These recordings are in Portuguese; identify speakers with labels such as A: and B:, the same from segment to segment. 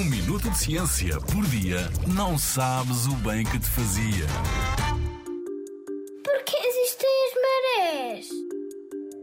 A: Um minuto de ciência por dia não sabes o bem que te fazia.
B: Porquê existem as marés?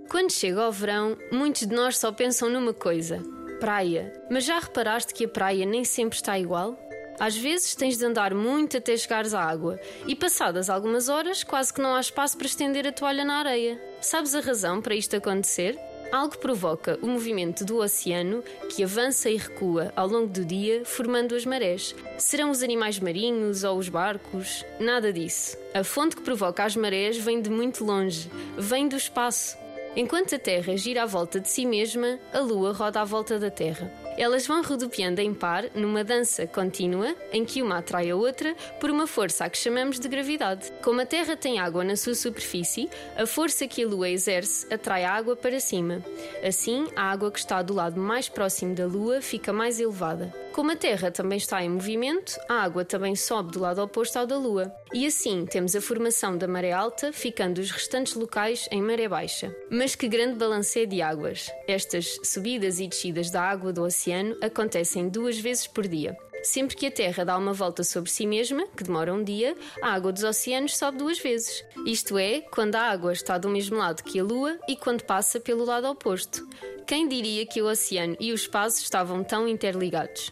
C: Quando chega ao verão, muitos de nós só pensam numa coisa: praia. Mas já reparaste que a praia nem sempre está igual? Às vezes tens de andar muito até chegares à água e, passadas algumas horas, quase que não há espaço para estender a toalha na areia. Sabes a razão para isto acontecer? Algo provoca o movimento do oceano que avança e recua ao longo do dia, formando as marés. Serão os animais marinhos ou os barcos? Nada disso. A fonte que provoca as marés vem de muito longe, vem do espaço. Enquanto a Terra gira à volta de si mesma, a Lua roda à volta da Terra. Elas vão rodopiando em par numa dança contínua em que uma atrai a outra por uma força a que chamamos de gravidade. Como a Terra tem água na sua superfície, a força que a Lua exerce atrai a água para cima. Assim, a água que está do lado mais próximo da Lua fica mais elevada. Como a Terra também está em movimento, a água também sobe do lado oposto ao da Lua. E assim temos a formação da maré alta, ficando os restantes locais em maré baixa. Mas que grande balanceio de águas! Estas subidas e descidas da água do oceano acontecem duas vezes por dia. Sempre que a Terra dá uma volta sobre si mesma, que demora um dia, a água dos oceanos sobe duas vezes. Isto é, quando a água está do mesmo lado que a Lua e quando passa pelo lado oposto. Quem diria que o oceano e o espaço estavam tão interligados?